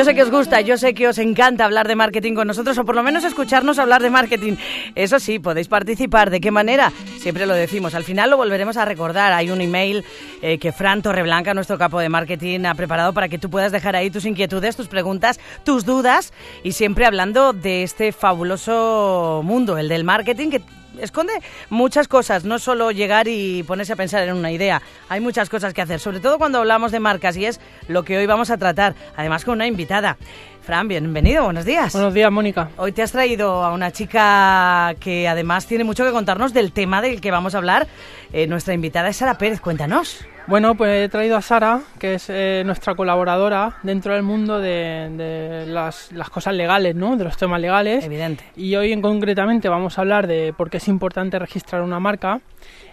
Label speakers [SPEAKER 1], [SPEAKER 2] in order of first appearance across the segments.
[SPEAKER 1] Yo sé que os gusta, yo sé que os encanta hablar de marketing con nosotros o por lo menos escucharnos hablar de marketing. Eso sí, podéis participar. ¿De qué manera? Siempre lo decimos. Al final lo volveremos a recordar. Hay un email eh, que Fran Torreblanca, nuestro capo de marketing, ha preparado para que tú puedas dejar ahí tus inquietudes, tus preguntas, tus dudas y siempre hablando de este fabuloso mundo, el del marketing, esconde muchas cosas, no solo llegar y ponerse a pensar en una idea. Hay muchas cosas que hacer, sobre todo cuando hablamos de marcas y es lo que hoy vamos a tratar, además con una invitada. Fran, bienvenido, buenos días.
[SPEAKER 2] Buenos días, Mónica.
[SPEAKER 1] Hoy te has traído a una chica que además tiene mucho que contarnos del tema del que vamos a hablar. Eh, nuestra invitada es Sara Pérez, cuéntanos.
[SPEAKER 2] Bueno, pues he traído a Sara, que es eh, nuestra colaboradora dentro del mundo de, de las, las, cosas legales, ¿no? De los temas legales.
[SPEAKER 1] Evidente.
[SPEAKER 2] Y hoy en concretamente vamos a hablar de por qué es importante registrar una marca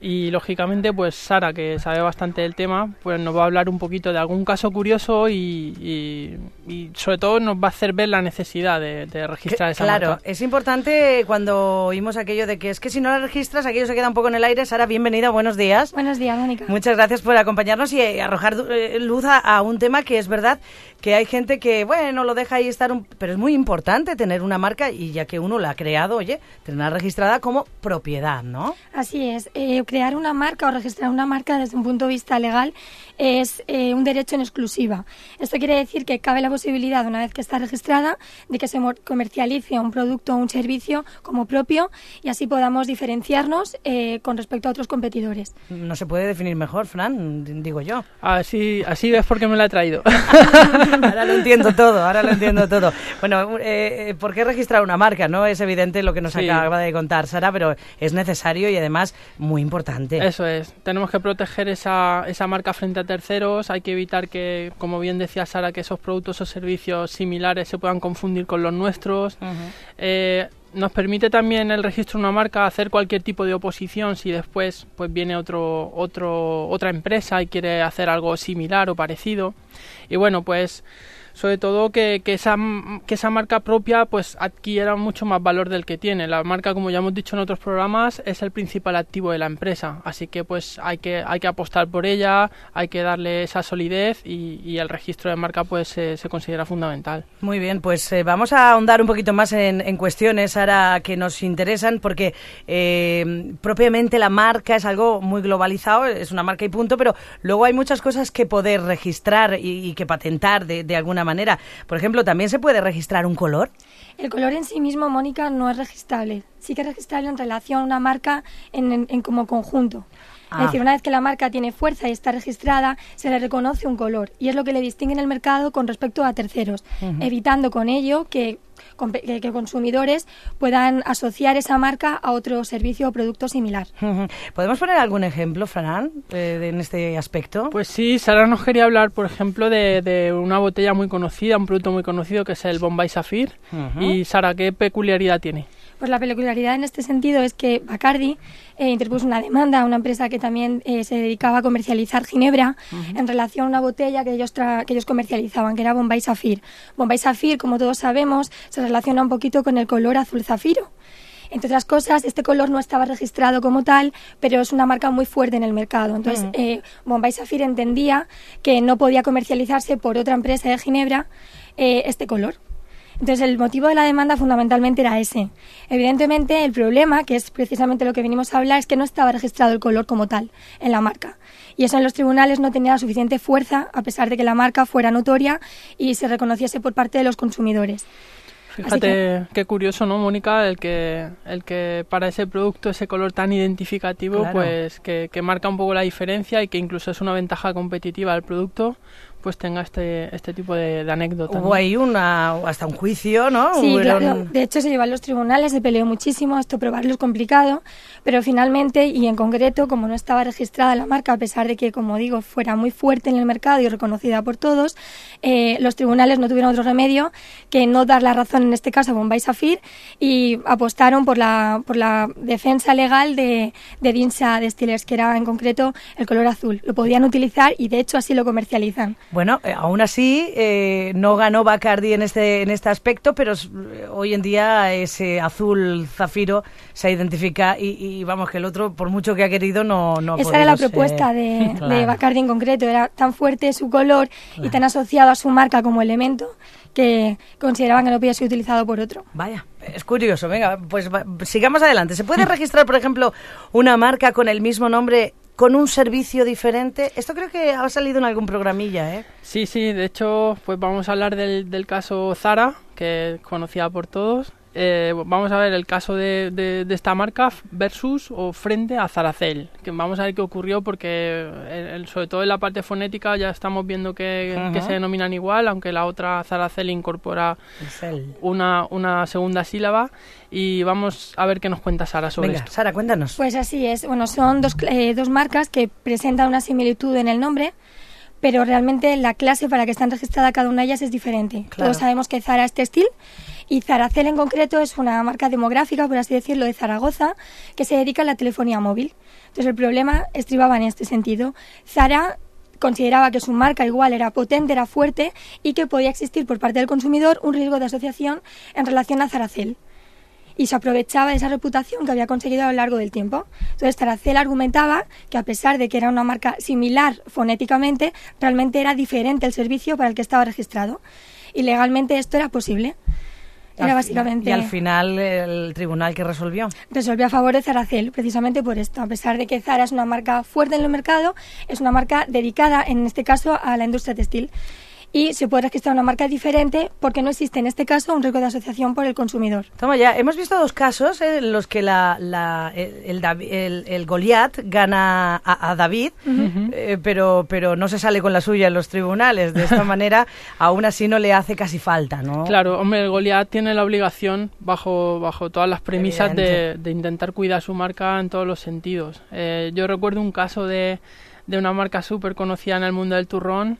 [SPEAKER 2] y lógicamente pues Sara que sabe bastante del tema pues nos va a hablar un poquito de algún caso curioso y, y, y sobre todo nos va a hacer ver la necesidad de, de registrar esa
[SPEAKER 1] claro,
[SPEAKER 2] marca.
[SPEAKER 1] es importante cuando oímos aquello de que es que si no la registras aquello se queda un poco en el aire. Sara, bienvenida, buenos días.
[SPEAKER 3] Buenos días, Mónica.
[SPEAKER 1] Muchas gracias por acompañarnos y eh, arrojar eh, luz a, a, un tema que es verdad que hay gente que, bueno, lo deja ahí estar, un, pero es muy importante tener una marca y ya que uno la ha creado, oye, tenerla registrada como propiedad, ¿no?
[SPEAKER 3] Así es. Eh, crear una marca o registrar una marca desde un punto de vista legal es eh, un derecho en exclusiva. Esto quiere decir que cabe la posibilidad, una vez que está registrada, de que se comercialice un producto o un servicio como propio y así podamos diferenciarnos eh, con respecto a otros competidores.
[SPEAKER 1] No se puede definir mejor, Fran, digo yo.
[SPEAKER 2] Así, así ves por qué me la he traído.
[SPEAKER 1] ahora lo entiendo todo, ahora lo entiendo todo. Bueno, eh, ¿por qué registrar una marca? No es evidente lo que nos sí. acaba de contar Sara, pero es necesario y además muy importante.
[SPEAKER 2] Eso es. Tenemos que proteger esa, esa marca frente a terceros. Hay que evitar que, como bien decía Sara, que esos productos o servicios similares se puedan confundir con los nuestros. Uh -huh. eh, nos permite también el registro de una marca hacer cualquier tipo de oposición si después pues viene otro, otro, otra empresa y quiere hacer algo similar o parecido. Y bueno, pues sobre todo que, que, esa, que esa marca propia pues adquiera mucho más valor del que tiene. La marca, como ya hemos dicho en otros programas, es el principal activo de la empresa, así que pues hay que, hay que apostar por ella, hay que darle esa solidez y, el registro de marca pues se considera fundamental.
[SPEAKER 1] Muy bien, pues eh, vamos a ahondar un poquito más en, en, cuestiones ahora que nos interesan porque eh, propiamente la marca es algo muy globalizado, es una marca y punto, pero luego hay muchas cosas que poder registrar y, y que patentar de, de alguna manera. Por ejemplo, ¿también se puede registrar un color?
[SPEAKER 3] El color en sí mismo, Mónica, no es registrable. Sí que es registrable en relación a una marca en, en, en como conjunto. Ah. Es decir, una vez que la marca tiene fuerza y está registrada, se le reconoce un color y es lo que le distingue en el mercado con respecto a terceros, uh -huh. evitando con ello que que, que, consumidores puedan asociar esa marca a otro servicio o producto similar.
[SPEAKER 1] ¿Podemos poner algún ejemplo, Fran, eh, en este aspecto?
[SPEAKER 2] Pues sí, Sara nos quería hablar, por ejemplo, de, de, una botella muy conocida, un producto muy conocido que es el Bombay Sapphire. Uh -huh. Y Sara, ¿qué peculiaridad tiene?
[SPEAKER 3] Pues la peculiaridad en este sentido es que Bacardi eh, interpuso una demanda a una empresa que también eh, se dedicaba a comercializar ginebra uh -huh. en relación a una botella que ellos, que ellos comercializaban, que era Bombay Sapphire. Bombay Sapphire, como todos sabemos, se relaciona un poquito con el color azul zafiro. Entre otras cosas, este color no estaba registrado como tal, pero es una marca muy fuerte en el mercado. Entonces, uh -huh. eh, Bombay Sapphire entendía que no podía comercializarse por otra empresa de Ginebra eh, este color. Entonces, el motivo de la demanda fundamentalmente era ese. Evidentemente, el problema, que es precisamente lo que venimos a hablar, es que no estaba registrado el color como tal en la marca. Y eso en los tribunales no tenía la suficiente fuerza, a pesar de que la marca fuera notoria y se reconociese por parte de los consumidores.
[SPEAKER 2] Fíjate que... qué curioso, ¿no, Mónica? El que, el que para ese producto, ese color tan identificativo, claro. pues que, que, marca un poco la diferencia y que incluso es una ventaja competitiva del producto, pues tenga este, este tipo de, anécdota.
[SPEAKER 1] Hubo ahí una, hasta un juicio, ¿no?
[SPEAKER 3] Sí, claro. De hecho, se llevó a los tribunales, se peleó muchísimo, esto probarlo es complicado, pero finalmente, y en concreto, como no estaba registrada la marca, a pesar de que, como digo, fuera muy fuerte en el mercado y reconocida por todos, eh, los tribunales no tuvieron otro remedio que no dar la razón, en este caso, a Bombay Safir, y apostaron por la, por la defensa legal de, de Dinsa Distillers, que era en concreto el color azul. Lo podían utilizar y, de hecho, así lo comercializan.
[SPEAKER 1] Bueno, eh, aún así, eh, no ganó Bacardi en este, en este aspecto, pero hoy en día ese azul zafiro se identifica y, vamos, que el otro, por mucho que ha querido, no... no
[SPEAKER 3] Esa era la propuesta de, de, Bacardi en concreto, era tan fuerte su color y tan asociado a su marca como elemento que consideraban que no podía ser utilizado por otro.
[SPEAKER 1] Vaya, es curioso. Venga, pues sigamos adelante. ¿Se puede registrar, por ejemplo, una marca con el mismo nombre con un servicio diferente. Esto creo que ha salido en algún programilla, ¿eh?
[SPEAKER 2] Sí, sí, de hecho, pues vamos a hablar del, del caso Zara, que es conocida por todos, eh, vamos a ver el caso de, de, esta marca versus o frente a Zaracel. Que vamos a ver qué ocurrió porque eh, sobre todo en la parte fonética ya estamos viendo que, se denominan igual, aunque la otra Zaracel incorpora una, una segunda sílaba. Y vamos a ver qué nos cuenta Sara sobre
[SPEAKER 1] Venga,
[SPEAKER 2] esto.
[SPEAKER 1] Sara, cuéntanos.
[SPEAKER 3] Pues así es. Bueno, son dos, eh, dos marcas que presentan una similitud en el nombre pero realmente la clase para que están registradas cada una de ellas es diferente. Todos sabemos que Zara es textil y Zaracel en concreto es una marca demográfica, por así decirlo, de Zaragoza, que se dedica a la telefonía móvil. Entonces el problema estribaba en este sentido. Zara consideraba que su marca igual era potente, era fuerte y que podía existir por parte del consumidor un riesgo de asociación en relación a Zaracel y se aprovechaba de esa reputación que había conseguido a lo largo del tiempo. Entonces, Zaracel argumentaba que a pesar de que era una marca similar fonéticamente, realmente era diferente el servicio para el que estaba registrado. Y legalmente esto era posible. Era básicamente...
[SPEAKER 1] Y al final el tribunal que resolvió.
[SPEAKER 3] Resolvió a favor de Zaracel, precisamente por esto. A pesar de que Zara es una marca fuerte en el mercado, es una marca dedicada, en este caso, a la industria textil y se puede registrar una marca diferente porque no existe en este caso un riesgo de asociación por el consumidor.
[SPEAKER 1] Toma ya, hemos visto dos casos eh, en los que la, el, el, Goliat gana a, David, eh, pero, pero no se sale con la suya en los tribunales. De esta manera, aún así no le hace casi falta, ¿no?
[SPEAKER 2] Claro, hombre, el Goliat tiene la obligación, bajo, bajo todas las premisas, de, de, intentar cuidar su marca en todos los sentidos. Eh, yo recuerdo un caso de, de una marca súper conocida en el mundo del turrón,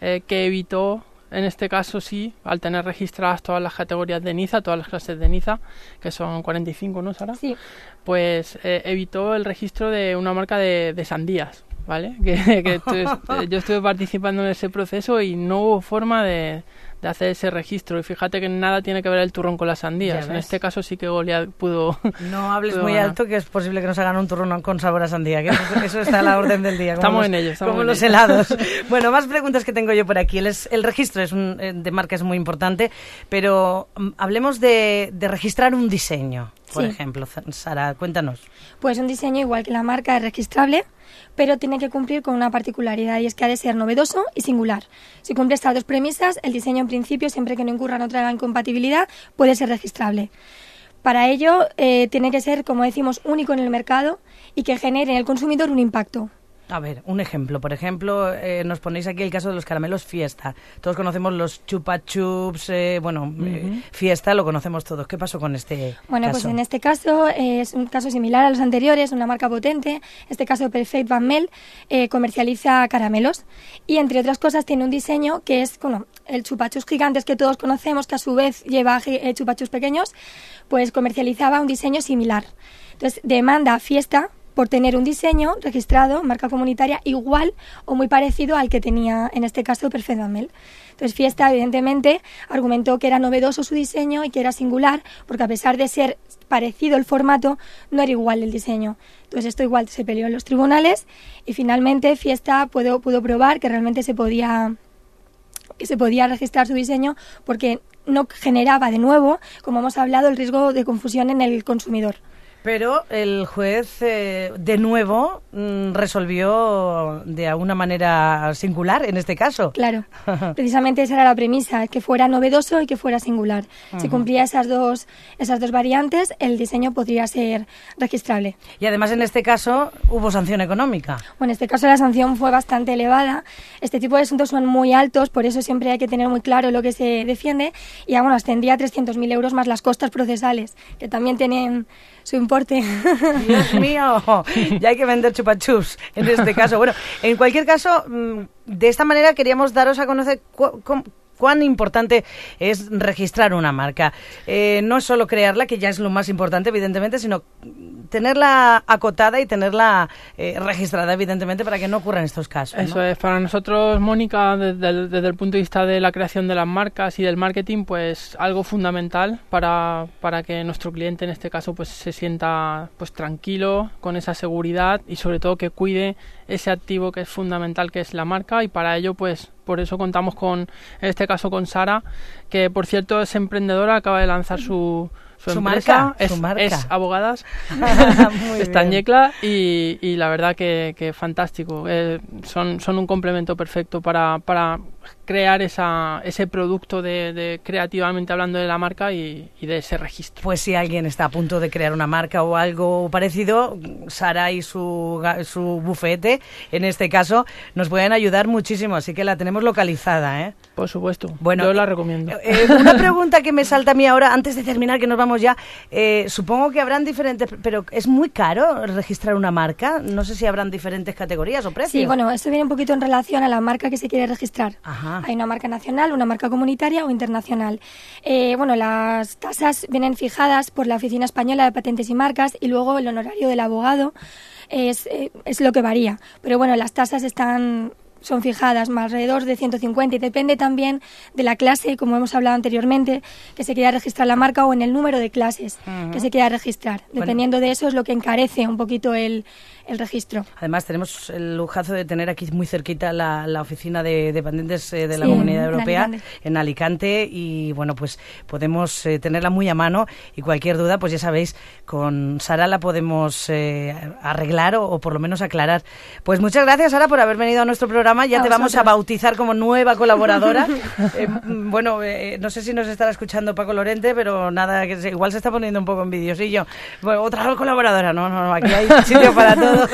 [SPEAKER 2] eh, que evitó, en este caso sí, al tener registradas todas las categorías de Niza, todas las clases de Niza, que son 45, ¿no, Sara?
[SPEAKER 3] Sí.
[SPEAKER 2] Pues eh, evitó el registro de una marca de, de sandías, ¿vale? Que, yo estuve participando en ese proceso y no hubo forma de, de hacer ese registro. Y fíjate que nada tiene que ver el turrón con las sandías. En este caso sí que Goliat pudo.
[SPEAKER 1] No hables muy alto, que es posible que nos hagan un turrón con sabor a sandía. Que eso, está a la orden del día.
[SPEAKER 2] estamos en ello.
[SPEAKER 1] Estamos como los helados. bueno, más preguntas que tengo yo por aquí. El, el registro es un, eh, de marca es muy importante, pero mm, hablemos de, de registrar un diseño por ejemplo? Sara, cuéntanos.
[SPEAKER 3] Pues un diseño igual que la marca es registrable, pero tiene que cumplir con una particularidad y es que ha de ser novedoso y singular. Si cumple estas dos premisas, el diseño en principio, siempre que no incurra en otra incompatibilidad, puede ser registrable. Para ello, eh, tiene que ser, como decimos, único en el mercado y que genere en el consumidor un impacto.
[SPEAKER 1] A ver, un ejemplo. Por ejemplo, eh, nos ponéis aquí el caso de los caramelos Fiesta. Todos conocemos los chupa chups, eh, bueno, eh, Fiesta lo conocemos todos. ¿Qué pasó con este
[SPEAKER 3] Bueno, pues en este caso es un caso similar a los anteriores, una marca potente. En este caso, Perfect Van Mel comercializa caramelos y, entre otras cosas, tiene un diseño que es, bueno, el chupachus gigantes que todos conocemos, que a su vez lleva chupachus pequeños, pues comercializaba un diseño similar. Entonces, demanda Fiesta por tener un diseño registrado, marca comunitaria, igual o muy parecido al que tenía en este caso Perfect. Entonces Fiesta, evidentemente, argumentó que era novedoso su diseño y que era singular, porque a pesar de ser parecido el formato, no era igual el diseño. Entonces esto igual se peleó en los tribunales y finalmente Fiesta pudo, pudo probar que realmente se podía que se podía registrar su diseño porque no generaba de nuevo, como hemos hablado, el riesgo de confusión en el consumidor.
[SPEAKER 1] Pero el juez, eh, de nuevo, mm, resolvió de alguna manera singular en este caso.
[SPEAKER 3] Claro, precisamente esa era la premisa, que fuera novedoso y que fuera singular. Si cumplía esas dos, esas dos variantes, el diseño podría ser registrable.
[SPEAKER 1] Y además en este caso hubo sanción económica.
[SPEAKER 3] Bueno, en este caso la sanción fue bastante elevada. Este tipo de asuntos son muy altos, por eso siempre hay que tener muy claro lo que se defiende. Y bueno, ascendía a 300.000 euros más las costas procesales, que también tienen su
[SPEAKER 1] Dios mío, ya hay que vender chupachups en este caso. Bueno, en cualquier caso, mm, de esta manera queríamos daros a conocer cuán importante es registrar una marca. Eh, no solo crearla, que ya es lo más importante, evidentemente, sino tenerla acotada y tenerla eh, registrada, evidentemente, para que no ocurran estos casos.
[SPEAKER 2] Eso es, para nosotros, Mónica, desde el, desde el, punto de vista de la creación de las marcas y del marketing, pues algo fundamental para, para que nuestro cliente, en este caso, pues se sienta pues tranquilo, con esa seguridad y sobre todo que cuide ese activo que es fundamental, que es la marca, y para ello, pues por eso contamos con, en este caso con Sara, que por cierto es emprendedora, acaba de lanzar su, su,
[SPEAKER 1] marca,
[SPEAKER 2] es,
[SPEAKER 1] su marca.
[SPEAKER 2] es abogadas, está en Yecla y, y, la verdad que, que fantástico. Eh, son, son un complemento perfecto para, para crear esa, ese producto de, de, creativamente hablando de la marca y, y, de ese registro.
[SPEAKER 1] Pues si alguien está a punto de crear una marca o algo parecido, Sara y su, su bufete, en este caso, nos pueden ayudar muchísimo, así que la tenemos localizada. ¿eh?
[SPEAKER 2] Por supuesto, bueno, yo la recomiendo.
[SPEAKER 1] Eh, una pregunta que me salta a mí ahora, antes de terminar, que nos vamos ya, eh, supongo que habrán diferentes, pero es muy caro registrar una marca, no sé si habrán diferentes categorías o precios.
[SPEAKER 3] Sí, bueno, esto viene un poquito en relación a la marca que se quiere registrar. Ajá. Hay una marca nacional, una marca comunitaria o internacional. Eh, bueno, las tasas vienen fijadas por la Oficina Española de Patentes y Marcas y luego el honorario del abogado es, eh, es lo que varía. Pero bueno, las tasas están son fijadas más alrededor de 150 y depende también de la clase, como hemos hablado anteriormente, que se quiera registrar la marca o en el número de clases uh -huh. que se quiera registrar. Dependiendo bueno. de eso es lo que encarece un poquito el, el registro.
[SPEAKER 1] Además, tenemos el lujazo de tener aquí muy cerquita la, la oficina de, de patentes eh, de la sí, Comunidad Europea en Alicante. en Alicante. y, bueno, pues podemos eh, tenerla muy a mano y cualquier duda, pues ya sabéis, con Sara la podemos eh, arreglar o, o, por lo menos aclarar. Pues muchas gracias, Sara, por haber venido a nuestro programa. Ya a te vosotros. vamos a bautizar como nueva colaboradora. Eh, bueno, eh, no sé si nos estará escuchando Paco Lorente, pero nada, que se, igual se está poniendo un poco envidiosillo. Bueno, otra colaboradora, no, no, no aquí hay sitio para todos.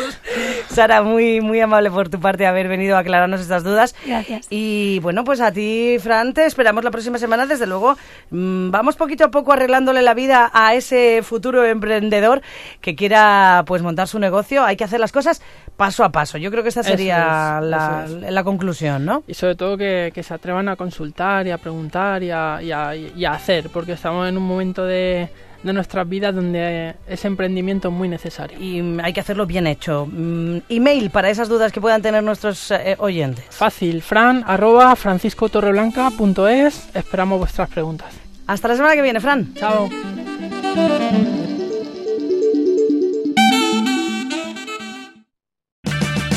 [SPEAKER 1] Sara, muy, muy amable por tu parte haber venido a aclararnos estas dudas.
[SPEAKER 3] Gracias.
[SPEAKER 1] Y bueno, pues a ti, Fran, te esperamos la próxima semana. Desde luego, mmm, vamos poquito a poco arreglándole la vida a ese futuro emprendedor que quiera pues montar su negocio. Hay que hacer las cosas paso a paso. Yo creo que esta sería es, la. La, conclusión, ¿no?
[SPEAKER 2] Y sobre todo que, que, se atrevan a consultar y a preguntar y a, y a, y a hacer, porque estamos en un momento de de nuestras vidas donde ese emprendimiento es muy necesario.
[SPEAKER 1] Y hay que hacerlo bien hecho. Mm, email para esas dudas que puedan tener nuestros eh, oyentes.
[SPEAKER 2] Fácil, fran arroba franciscotorreblanca.es. Esperamos vuestras preguntas.
[SPEAKER 1] Hasta la semana que viene, Fran.
[SPEAKER 2] Chao.